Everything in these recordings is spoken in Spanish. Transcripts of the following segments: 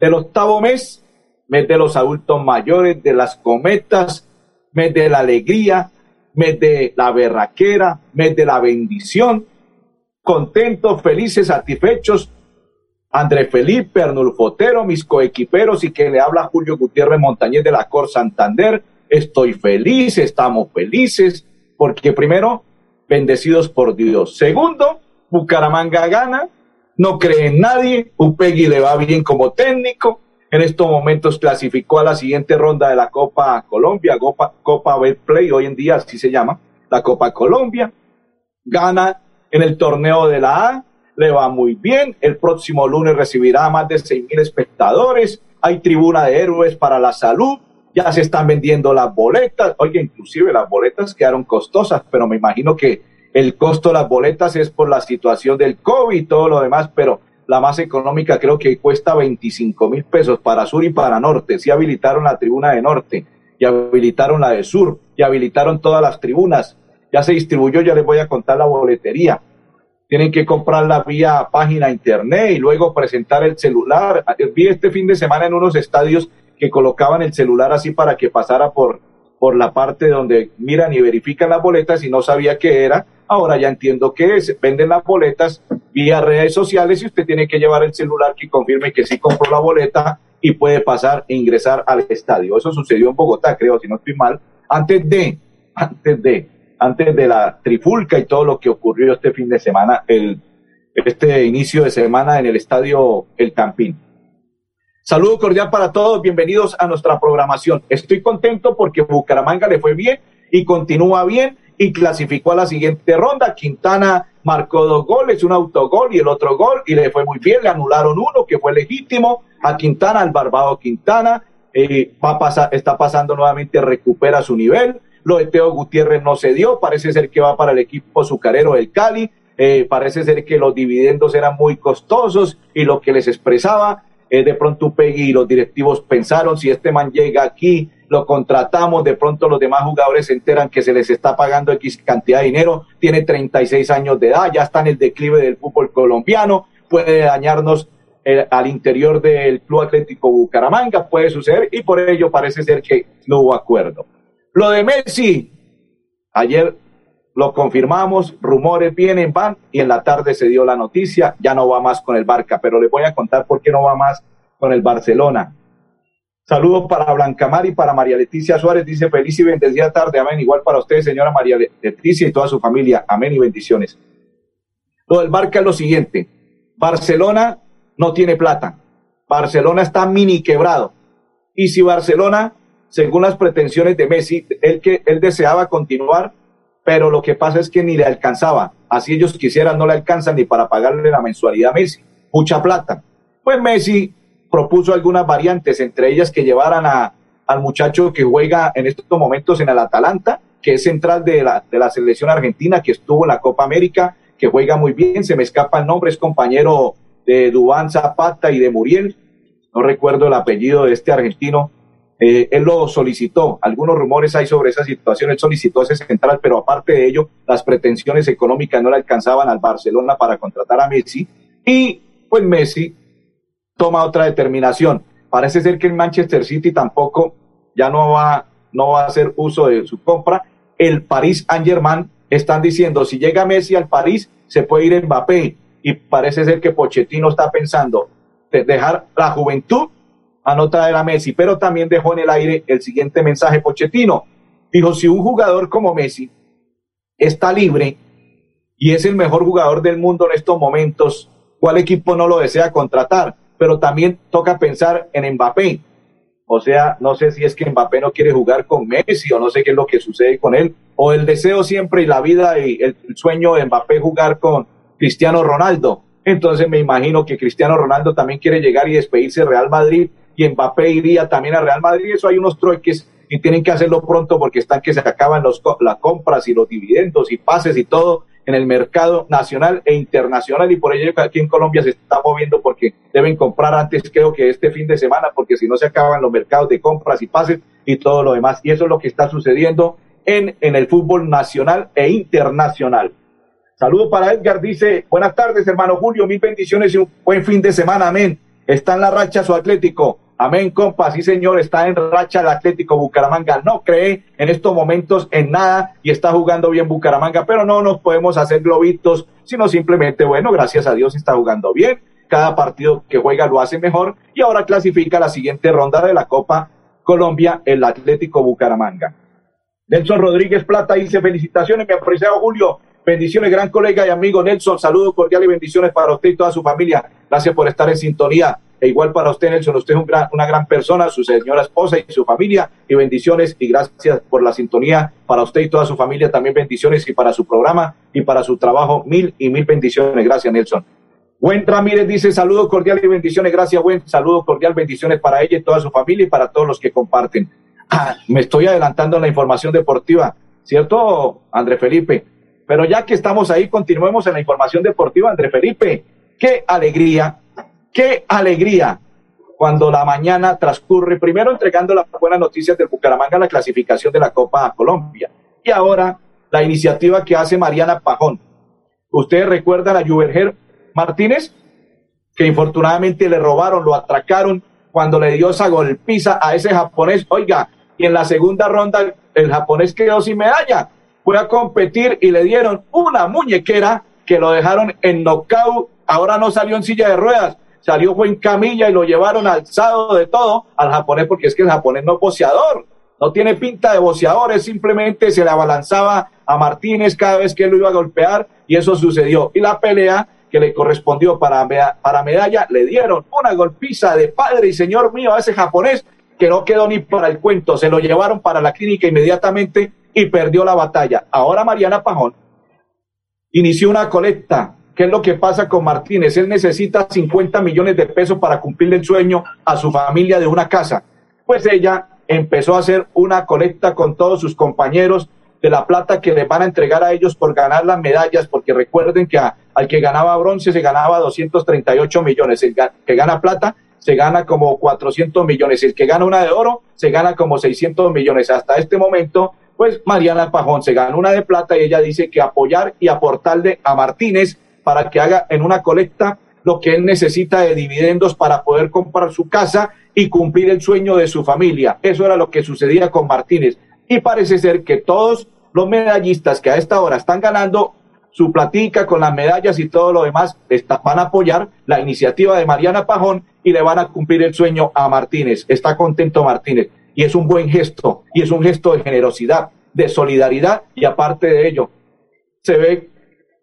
del octavo mes, mes de los adultos mayores, de las cometas, mes de la alegría, mes de la berraquera, mes de la bendición. Contentos, felices, satisfechos. André Felipe, Arnulfo Otero, mis coequiperos y que le habla Julio Gutiérrez Montañez de la Cor Santander. Estoy feliz, estamos felices, porque primero, bendecidos por Dios. Segundo, Bucaramanga gana, no cree en nadie, Upegui le va bien como técnico, en estos momentos clasificó a la siguiente ronda de la Copa Colombia, Copa, Copa Play, hoy en día así se llama, la Copa Colombia, gana en el torneo de la A, le va muy bien, el próximo lunes recibirá más de seis mil espectadores, hay tribuna de héroes para la salud, ya se están vendiendo las boletas, oye, inclusive las boletas quedaron costosas, pero me imagino que el costo de las boletas es por la situación del COVID y todo lo demás, pero la más económica creo que cuesta 25 mil pesos para sur y para norte. Sí habilitaron la tribuna de norte, y habilitaron la de sur, y habilitaron todas las tribunas. Ya se distribuyó, ya les voy a contar la boletería. Tienen que comprarla vía página internet y luego presentar el celular. Vi este fin de semana en unos estadios que colocaban el celular así para que pasara por, por la parte donde miran y verifican las boletas y no sabía qué era Ahora ya entiendo que es. Venden las boletas vía redes sociales y usted tiene que llevar el celular que confirme que sí compró la boleta y puede pasar e ingresar al estadio. Eso sucedió en Bogotá, creo, si no estoy mal, antes de, antes de, antes de la trifulca y todo lo que ocurrió este fin de semana, el, este inicio de semana en el estadio El Campín. Saludo cordial para todos, bienvenidos a nuestra programación. Estoy contento porque Bucaramanga le fue bien y continúa bien y clasificó a la siguiente ronda. Quintana marcó dos goles, un autogol y el otro gol, y le fue muy bien, le anularon uno que fue legítimo a Quintana, al Barbado Quintana, eh, va a pasar, está pasando nuevamente, recupera su nivel. Lo de Teo Gutiérrez no se dio, parece ser que va para el equipo azucarero del Cali, eh, parece ser que los dividendos eran muy costosos y lo que les expresaba, de pronto Peggy y los directivos pensaron, si este man llega aquí, lo contratamos, de pronto los demás jugadores se enteran que se les está pagando X cantidad de dinero, tiene 36 años de edad, ya está en el declive del fútbol colombiano, puede dañarnos al interior del Club Atlético Bucaramanga, puede suceder y por ello parece ser que no hubo acuerdo. Lo de Messi, ayer lo confirmamos, rumores vienen, van y en la tarde se dio la noticia, ya no va más con el Barca, pero les voy a contar por qué no va más con el Barcelona. Saludos para Blancamar y para María Leticia Suárez. Dice feliz y bendecida tarde. Amén. Igual para ustedes, señora María Leticia y toda su familia. Amén y bendiciones. Lo del Barca es lo siguiente. Barcelona no tiene plata. Barcelona está mini quebrado. Y si Barcelona, según las pretensiones de Messi, él, que, él deseaba continuar, pero lo que pasa es que ni le alcanzaba. Así ellos quisieran, no le alcanzan ni para pagarle la mensualidad a Messi. Mucha plata. Pues Messi propuso algunas variantes, entre ellas que llevaran a, al muchacho que juega en estos momentos en el Atalanta, que es central de la, de la selección argentina, que estuvo en la Copa América, que juega muy bien, se me escapa el nombre, es compañero de Dubán Zapata y de Muriel, no recuerdo el apellido de este argentino, eh, él lo solicitó, algunos rumores hay sobre esa situación, él solicitó ese central, pero aparte de ello, las pretensiones económicas no le alcanzaban al Barcelona para contratar a Messi, y pues Messi toma otra determinación. Parece ser que el Manchester City tampoco ya no va, no va a hacer uso de su compra. El Paris Saint-Germain están diciendo, si llega Messi al París, se puede ir Mbappé. Y parece ser que Pochettino está pensando dejar la juventud a no traer a Messi, pero también dejó en el aire el siguiente mensaje Pochettino. Dijo, si un jugador como Messi está libre y es el mejor jugador del mundo en estos momentos, ¿cuál equipo no lo desea contratar? pero también toca pensar en Mbappé. O sea, no sé si es que Mbappé no quiere jugar con Messi o no sé qué es lo que sucede con él, o el deseo siempre y la vida y el sueño de Mbappé jugar con Cristiano Ronaldo. Entonces me imagino que Cristiano Ronaldo también quiere llegar y despedirse de Real Madrid y Mbappé iría también a Real Madrid. Eso hay unos trueques y tienen que hacerlo pronto porque están que se acaban los, las compras y los dividendos y pases y todo en el mercado nacional e internacional y por ello aquí en Colombia se está moviendo porque deben comprar antes creo que este fin de semana porque si no se acaban los mercados de compras y pases y todo lo demás y eso es lo que está sucediendo en, en el fútbol nacional e internacional. Saludo para Edgar, dice, buenas tardes hermano Julio, mil bendiciones y un buen fin de semana, amén. Está en la racha su Atlético. Amén, compa, sí señor, está en racha el Atlético Bucaramanga. No cree en estos momentos en nada y está jugando bien Bucaramanga, pero no nos podemos hacer globitos, sino simplemente, bueno, gracias a Dios está jugando bien. Cada partido que juega lo hace mejor y ahora clasifica la siguiente ronda de la Copa Colombia el Atlético Bucaramanga. Nelson Rodríguez Plata dice felicitaciones, mi apreciado Julio. Bendiciones, gran colega y amigo Nelson. Saludos cordiales y bendiciones para usted y toda su familia. Gracias por estar en sintonía. E igual para usted, Nelson, usted es una gran persona, su señora esposa y su familia, y bendiciones y gracias por la sintonía para usted y toda su familia, también bendiciones y para su programa y para su trabajo, mil y mil bendiciones. Gracias, Nelson. Buen Ramírez dice saludos cordiales y bendiciones, gracias, buen saludo cordial, bendiciones para ella y toda su familia y para todos los que comparten. Ah, me estoy adelantando en la información deportiva, ¿cierto, André Felipe? Pero ya que estamos ahí, continuemos en la información deportiva, André Felipe. Qué alegría Qué alegría cuando la mañana transcurre, primero entregando las buenas noticias del Bucaramanga la clasificación de la Copa Colombia. Y ahora la iniciativa que hace Mariana Pajón. ¿Ustedes recuerdan a Juverger Martínez? Que infortunadamente le robaron, lo atracaron cuando le dio esa golpiza a ese japonés. Oiga, y en la segunda ronda el japonés quedó sin medalla. Fue a competir y le dieron una muñequera que lo dejaron en knockout. Ahora no salió en silla de ruedas, salió fue en camilla y lo llevaron alzado de todo al japonés, porque es que el japonés no es boceador, no tiene pinta de boceador, es simplemente se le abalanzaba a Martínez cada vez que él lo iba a golpear y eso sucedió. Y la pelea que le correspondió para, para medalla, le dieron una golpiza de padre y señor mío a ese japonés que no quedó ni para el cuento, se lo llevaron para la clínica inmediatamente y perdió la batalla. Ahora Mariana Pajón inició una colecta ¿Qué es lo que pasa con Martínez? Él necesita 50 millones de pesos para cumplir el sueño a su familia de una casa. Pues ella empezó a hacer una colecta con todos sus compañeros de la plata que le van a entregar a ellos por ganar las medallas, porque recuerden que al que ganaba bronce se ganaba 238 millones, el que gana plata se gana como 400 millones, el que gana una de oro se gana como 600 millones. Hasta este momento, pues Mariana Pajón se gana una de plata y ella dice que apoyar y aportarle a Martínez para que haga en una colecta lo que él necesita de dividendos para poder comprar su casa y cumplir el sueño de su familia. Eso era lo que sucedía con Martínez. Y parece ser que todos los medallistas que a esta hora están ganando su platica con las medallas y todo lo demás, van a apoyar la iniciativa de Mariana Pajón y le van a cumplir el sueño a Martínez. Está contento Martínez y es un buen gesto y es un gesto de generosidad, de solidaridad y aparte de ello, se ve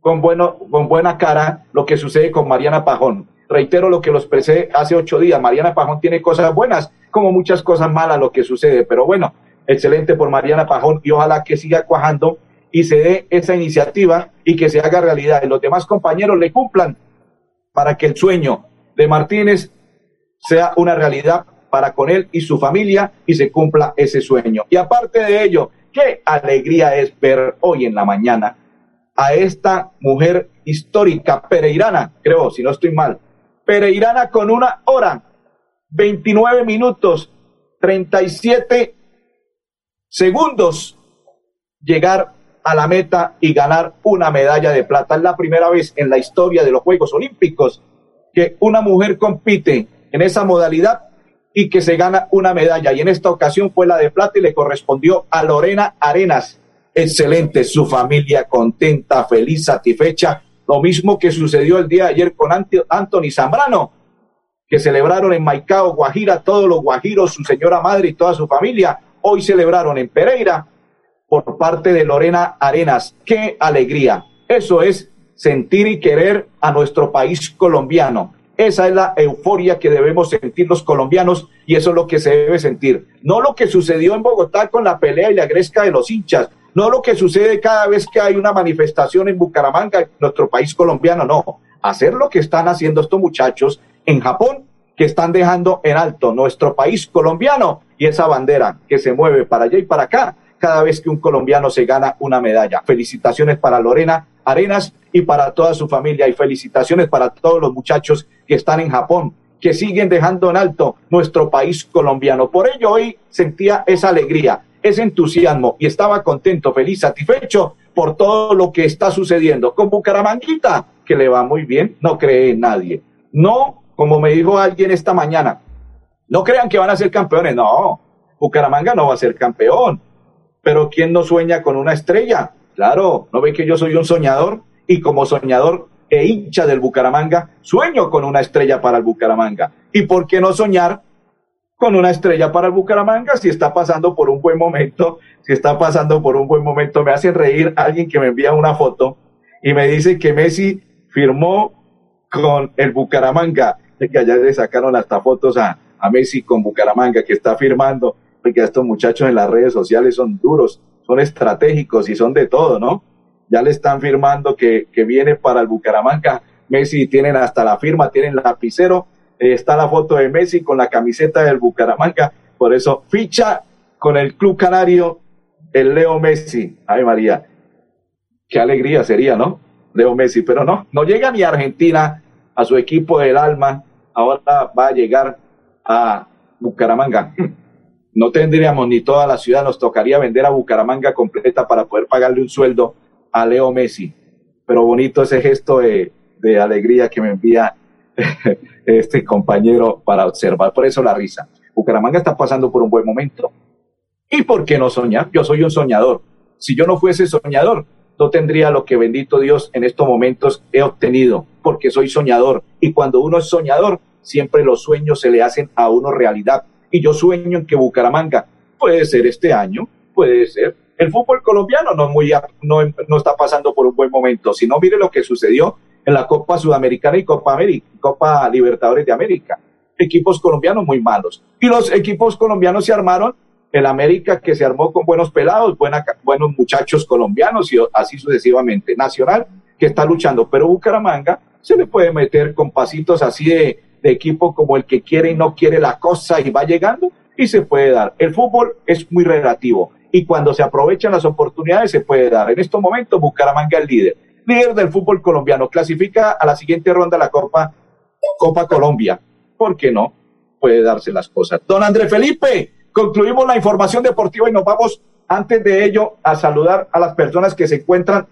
con, bueno, con buena cara lo que sucede con Mariana Pajón. Reitero lo que los expresé hace ocho días. Mariana Pajón tiene cosas buenas, como muchas cosas malas lo que sucede. Pero bueno, excelente por Mariana Pajón y ojalá que siga cuajando y se dé esa iniciativa y que se haga realidad. Y los demás compañeros le cumplan para que el sueño de Martínez sea una realidad para con él y su familia y se cumpla ese sueño. Y aparte de ello, qué alegría es ver hoy en la mañana a esta mujer histórica pereirana, creo, si no estoy mal. Pereirana con una hora, 29 minutos, 37 segundos, llegar a la meta y ganar una medalla de plata. Es la primera vez en la historia de los Juegos Olímpicos que una mujer compite en esa modalidad y que se gana una medalla. Y en esta ocasión fue la de plata y le correspondió a Lorena Arenas excelente, su familia contenta, feliz, satisfecha. Lo mismo que sucedió el día de ayer con Anthony Zambrano, que celebraron en Maicao, Guajira, todos los guajiros, su señora madre y toda su familia. Hoy celebraron en Pereira por parte de Lorena Arenas. ¡Qué alegría! Eso es sentir y querer a nuestro país colombiano. Esa es la euforia que debemos sentir los colombianos y eso es lo que se debe sentir. No lo que sucedió en Bogotá con la pelea y la gresca de los hinchas, no lo que sucede cada vez que hay una manifestación en Bucaramanga, nuestro país colombiano, no, hacer lo que están haciendo estos muchachos en Japón, que están dejando en alto nuestro país colombiano y esa bandera que se mueve para allá y para acá cada vez que un colombiano se gana una medalla. Felicitaciones para Lorena Arenas y para toda su familia y felicitaciones para todos los muchachos que están en Japón, que siguen dejando en alto nuestro país colombiano. Por ello hoy sentía esa alegría, ese entusiasmo y estaba contento, feliz, satisfecho por todo lo que está sucediendo con Bucaramanguita, que le va muy bien, no cree nadie. No, como me dijo alguien esta mañana, no crean que van a ser campeones, no, Bucaramanga no va a ser campeón, pero ¿quién no sueña con una estrella? Claro, ¿no ven que yo soy un soñador? Y como soñador e hincha del Bucaramanga, sueño con una estrella para el Bucaramanga. ¿Y por qué no soñar con una estrella para el Bucaramanga si está pasando por un buen momento? Si está pasando por un buen momento, me hace reír alguien que me envía una foto y me dice que Messi firmó con el Bucaramanga, que allá le sacaron hasta fotos a, a Messi con Bucaramanga, que está firmando que estos muchachos en las redes sociales son duros, son estratégicos y son de todo, ¿no? Ya le están firmando que, que viene para el Bucaramanga. Messi tienen hasta la firma, tienen lapicero. Eh, está la foto de Messi con la camiseta del Bucaramanga. Por eso ficha con el Club Canario el Leo Messi. Ay María, qué alegría sería, ¿no? Leo Messi, pero no, no llega ni Argentina, a su equipo del alma. Ahora va a llegar a Bucaramanga no tendríamos ni toda la ciudad, nos tocaría vender a Bucaramanga completa para poder pagarle un sueldo a Leo Messi. Pero bonito ese gesto de, alegría que me envía este compañero para observar. Por eso la risa. Bucaramanga está pasando por un buen momento. ¿Y por qué no soñar? Yo soy un soñador. Si yo no fuese soñador, no tendría lo que bendito Dios en estos momentos he obtenido, porque soy soñador. Y cuando uno es soñador, siempre los sueños se le hacen a uno realidad y yo sueño en que Bucaramanga puede ser este año, puede ser. El fútbol colombiano no, muy, no, no está pasando por un buen momento, sino mire lo que sucedió en la Copa Sudamericana y Copa, América, Copa Libertadores de América. Equipos colombianos muy malos. Y los equipos colombianos se armaron, el América que se armó con buenos pelados, buenos muchachos colombianos y así sucesivamente. Nacional que está luchando, pero Bucaramanga se le puede meter con pasitos así de, equipo como el que quiere y no quiere la cosa y va llegando y se puede dar. El fútbol es muy relativo y cuando se aprovechan las oportunidades se puede dar. En estos momentos Bucaramanga el líder, líder del fútbol colombiano, clasifica a la siguiente ronda la Copa, Copa Colombia. ¿Por qué no? Puede darse las cosas. Don André Felipe, concluimos la información deportiva y nos vamos antes de ello a saludar a las personas que se encuentran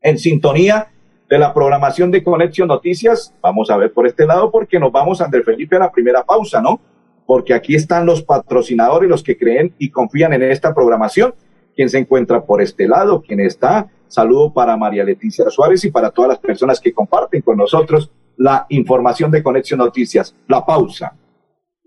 en sintonía de la programación de Conexión Noticias. Vamos a ver por este lado porque nos vamos, André Felipe, a la primera pausa, ¿no? Porque aquí están los patrocinadores, los que creen y confían en esta programación. ¿Quién se encuentra por este lado? ¿Quién está? Saludo para María Leticia Suárez y para todas las personas que comparten con nosotros la información de Conexión Noticias. La pausa.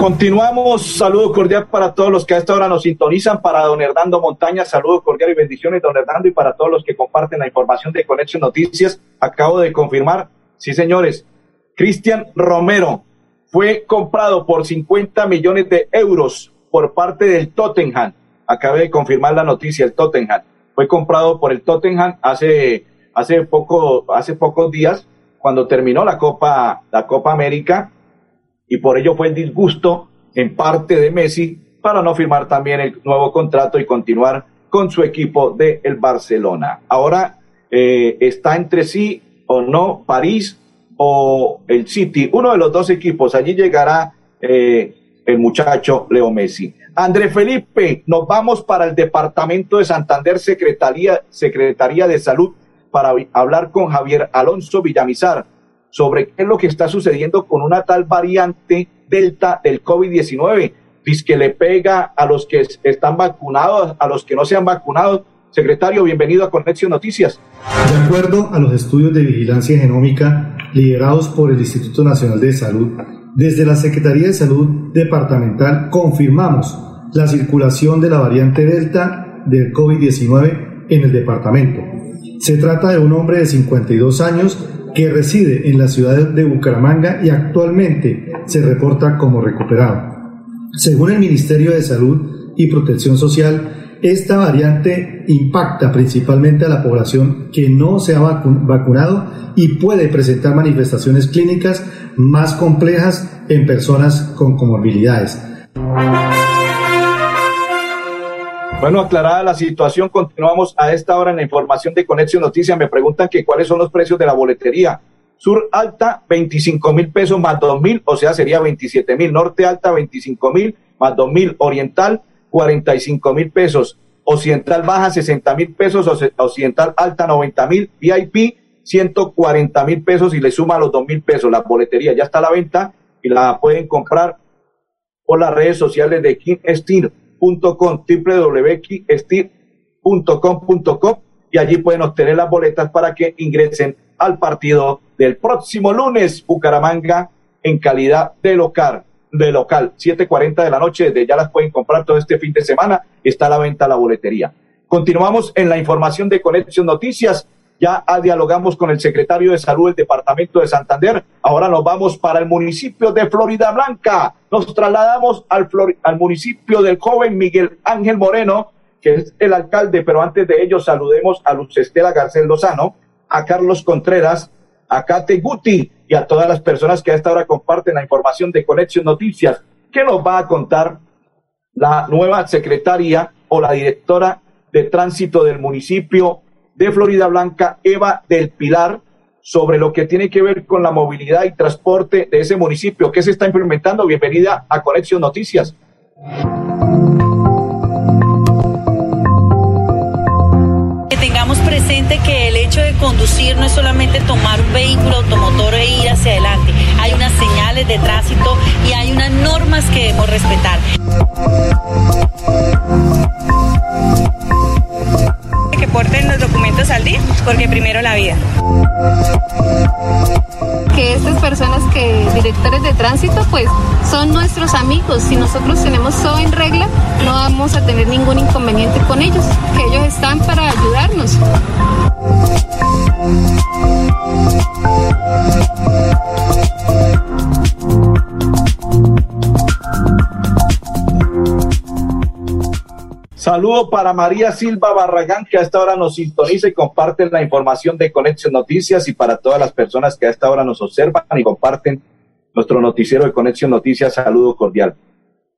Continuamos, saludo cordial para todos los que a esta hora nos sintonizan, para don Hernando Montaña, saludo cordial y bendiciones, don Hernando, y para todos los que comparten la información de Conexión Noticias, acabo de confirmar, sí señores, Cristian Romero fue comprado por 50 millones de euros por parte del Tottenham, acabé de confirmar la noticia, el Tottenham, fue comprado por el Tottenham hace, hace, poco, hace pocos días, cuando terminó la Copa, la Copa América y por ello fue el disgusto en parte de Messi para no firmar también el nuevo contrato y continuar con su equipo de el Barcelona. Ahora eh, está entre sí o no París o el City, uno de los dos equipos. Allí llegará eh, el muchacho Leo Messi. André Felipe, nos vamos para el departamento de Santander, Secretaría, Secretaría de Salud para hablar con Javier Alonso Villamizar sobre qué es lo que está sucediendo con una tal variante Delta del COVID-19, que le pega a los que están vacunados, a los que no se han vacunado. Secretario, bienvenido a Conexión Noticias. De acuerdo a los estudios de vigilancia genómica liderados por el Instituto Nacional de Salud, desde la Secretaría de Salud Departamental confirmamos la circulación de la variante Delta del COVID-19 en el departamento. Se trata de un hombre de 52 años que reside en la ciudad de Bucaramanga y actualmente se reporta como recuperado. Según el Ministerio de Salud y Protección Social, esta variante impacta principalmente a la población que no se ha vacunado y puede presentar manifestaciones clínicas más complejas en personas con comorbilidades. Bueno, aclarada la situación, continuamos a esta hora en la información de Conexión Noticias. Me preguntan que cuáles son los precios de la boletería. Sur Alta, 25 mil pesos más 2 mil, o sea, sería 27 mil. Norte Alta, 25 mil más 2 mil. Oriental, 45 mil pesos. Occidental Baja, 60 mil pesos. Occidental Alta, 90 mil. VIP, 140 mil pesos y le suma los 2 mil pesos. La boletería ya está a la venta y la pueden comprar por las redes sociales de King Steel www.com, www.com y allí pueden obtener las boletas para que ingresen al partido del próximo lunes, Bucaramanga, en calidad de local, de local, 7.40 de la noche, desde ya las pueden comprar todo este fin de semana, está a la venta la boletería. Continuamos en la información de Conexión Noticias ya dialogamos con el secretario de Salud del Departamento de Santander. Ahora nos vamos para el municipio de Florida Blanca. Nos trasladamos al, al municipio del joven Miguel Ángel Moreno, que es el alcalde, pero antes de ello saludemos a Luz Estela Garcés Lozano, a Carlos Contreras, a Kate Guti y a todas las personas que a esta hora comparten la información de Conexión Noticias. ¿Qué nos va a contar la nueva secretaria o la directora de tránsito del municipio de Florida Blanca, Eva del Pilar, sobre lo que tiene que ver con la movilidad y transporte de ese municipio. ¿Qué se está implementando? Bienvenida a Conexión Noticias. Presente que el hecho de conducir no es solamente tomar un vehículo automotor e ir hacia adelante. Hay unas señales de tránsito y hay unas normas que debemos respetar porque primero la vida. Que estas personas que directores de tránsito pues son nuestros amigos. Si nosotros tenemos todo en regla, no vamos a tener ningún inconveniente con ellos, que ellos están para ayudarnos. Saludo para María Silva Barragán, que a esta hora nos sintoniza y comparte la información de Conexión Noticias, y para todas las personas que a esta hora nos observan y comparten nuestro noticiero de Conexión Noticias, saludo cordial.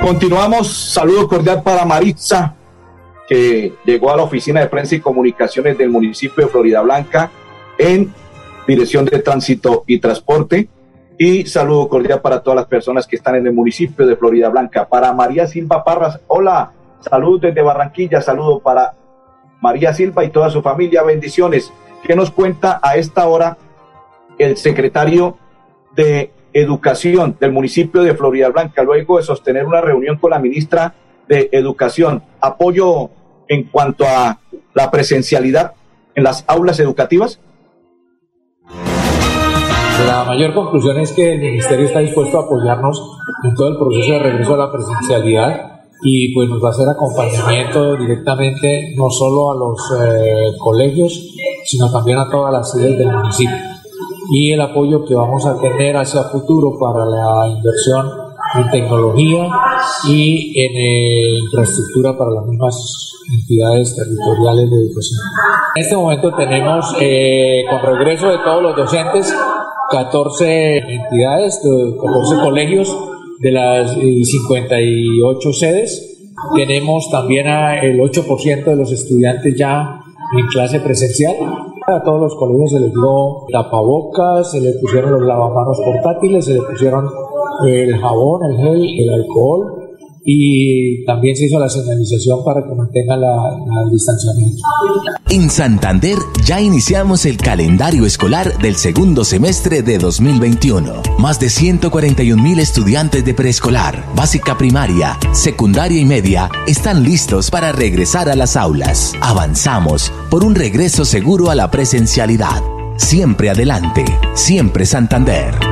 Continuamos. Saludo cordial para Maritza, que llegó a la oficina de prensa y comunicaciones del municipio de Florida Blanca en dirección de tránsito y transporte. Y saludo cordial para todas las personas que están en el municipio de Florida Blanca. Para María Silva Parras, hola, salud desde Barranquilla, saludo para María Silva y toda su familia, bendiciones. ¿Qué nos cuenta a esta hora el secretario de Educación del municipio de Florida Blanca, luego de sostener una reunión con la ministra de Educación. Apoyo en cuanto a la presencialidad en las aulas educativas. La mayor conclusión es que el Ministerio está dispuesto a apoyarnos en todo el proceso de regreso a la presencialidad y pues nos va a hacer acompañamiento directamente no solo a los eh, colegios, sino también a todas las sedes del municipio y el apoyo que vamos a tener hacia futuro para la inversión en tecnología y en eh, infraestructura para las mismas entidades territoriales de educación. En este momento tenemos, eh, con regreso de todos los docentes, 14 entidades, 14 colegios de las 58 sedes. Tenemos también el 8% de los estudiantes ya en clase presencial. A todos los colegios se les dio tapabocas, se les pusieron los lavamanos portátiles, se les pusieron el jabón, el gel, el alcohol y también se hizo la señalización para que mantengan la, la distanciamiento. En Santander ya iniciamos el calendario escolar del segundo semestre de 2021. Más de 141 mil estudiantes de preescolar, básica primaria, secundaria y media están listos para regresar a las aulas. Avanzamos por un regreso seguro a la presencialidad. Siempre adelante, siempre Santander.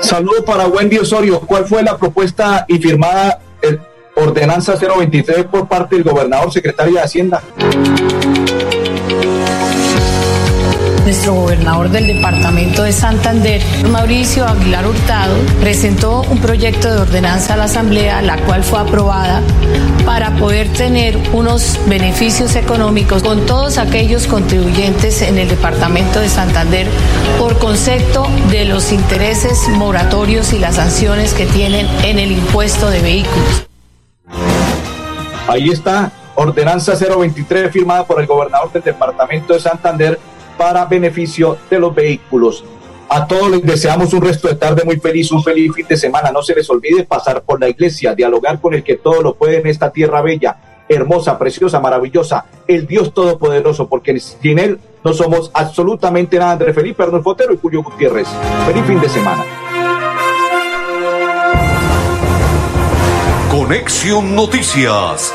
Saludo para Wendy Osorio. ¿Cuál fue la propuesta y firmada el ordenanza 023 por parte del gobernador secretario de Hacienda? Nuestro gobernador del departamento de Santander, Mauricio Aguilar Hurtado, presentó un proyecto de ordenanza a la Asamblea, la cual fue aprobada para poder tener unos beneficios económicos con todos aquellos contribuyentes en el departamento de Santander por concepto de los intereses moratorios y las sanciones que tienen en el impuesto de vehículos. Ahí está, ordenanza 023 firmada por el gobernador del departamento de Santander para beneficio de los vehículos. A todos les deseamos un resto de tarde muy feliz, un feliz fin de semana. No se les olvide pasar por la iglesia, dialogar con el que todo lo puede en esta tierra bella, hermosa, preciosa, maravillosa, el Dios Todopoderoso, porque sin Él no somos absolutamente nada. André Felipe Arnold Fotero y Julio Gutiérrez. Feliz fin de semana. Conexión Noticias